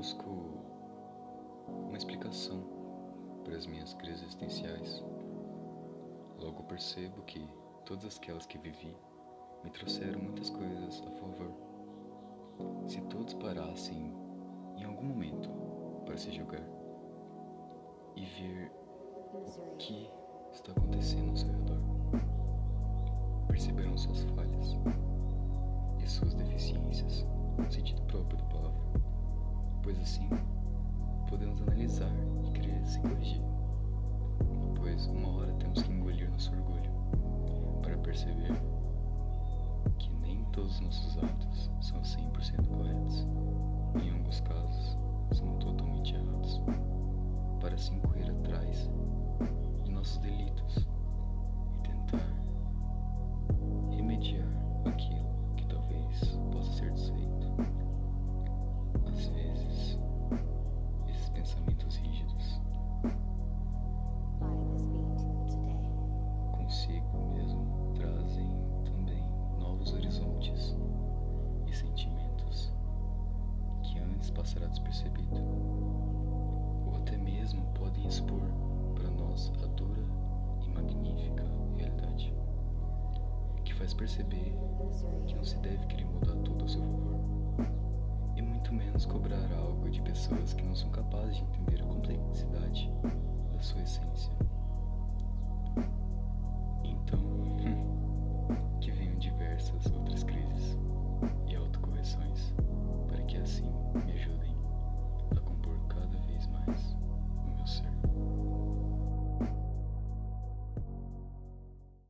busco uma explicação para as minhas crises existenciais. Logo percebo que todas aquelas que vivi me trouxeram muitas coisas a favor. Se todos parassem em algum momento para se julgar e ver o que está acontecendo ao seu redor, perceberão suas falhas e suas deficiências no sentido assim podemos analisar e querer se corrigir, pois uma hora temos que engolir nosso orgulho para perceber que nem todos os nossos atos são 100% corretos, em alguns casos são totalmente errados, para assim correr atrás de nossos delitos e tentar remediar aquilo que talvez possa ser desfeito. Sentimentos que antes passará despercebido, ou até mesmo podem expor para nós a dura e magnífica realidade, que faz perceber que não se deve querer mudar tudo ao seu favor, e muito menos cobrar algo de pessoas que não são capazes correções, para que assim me ajude.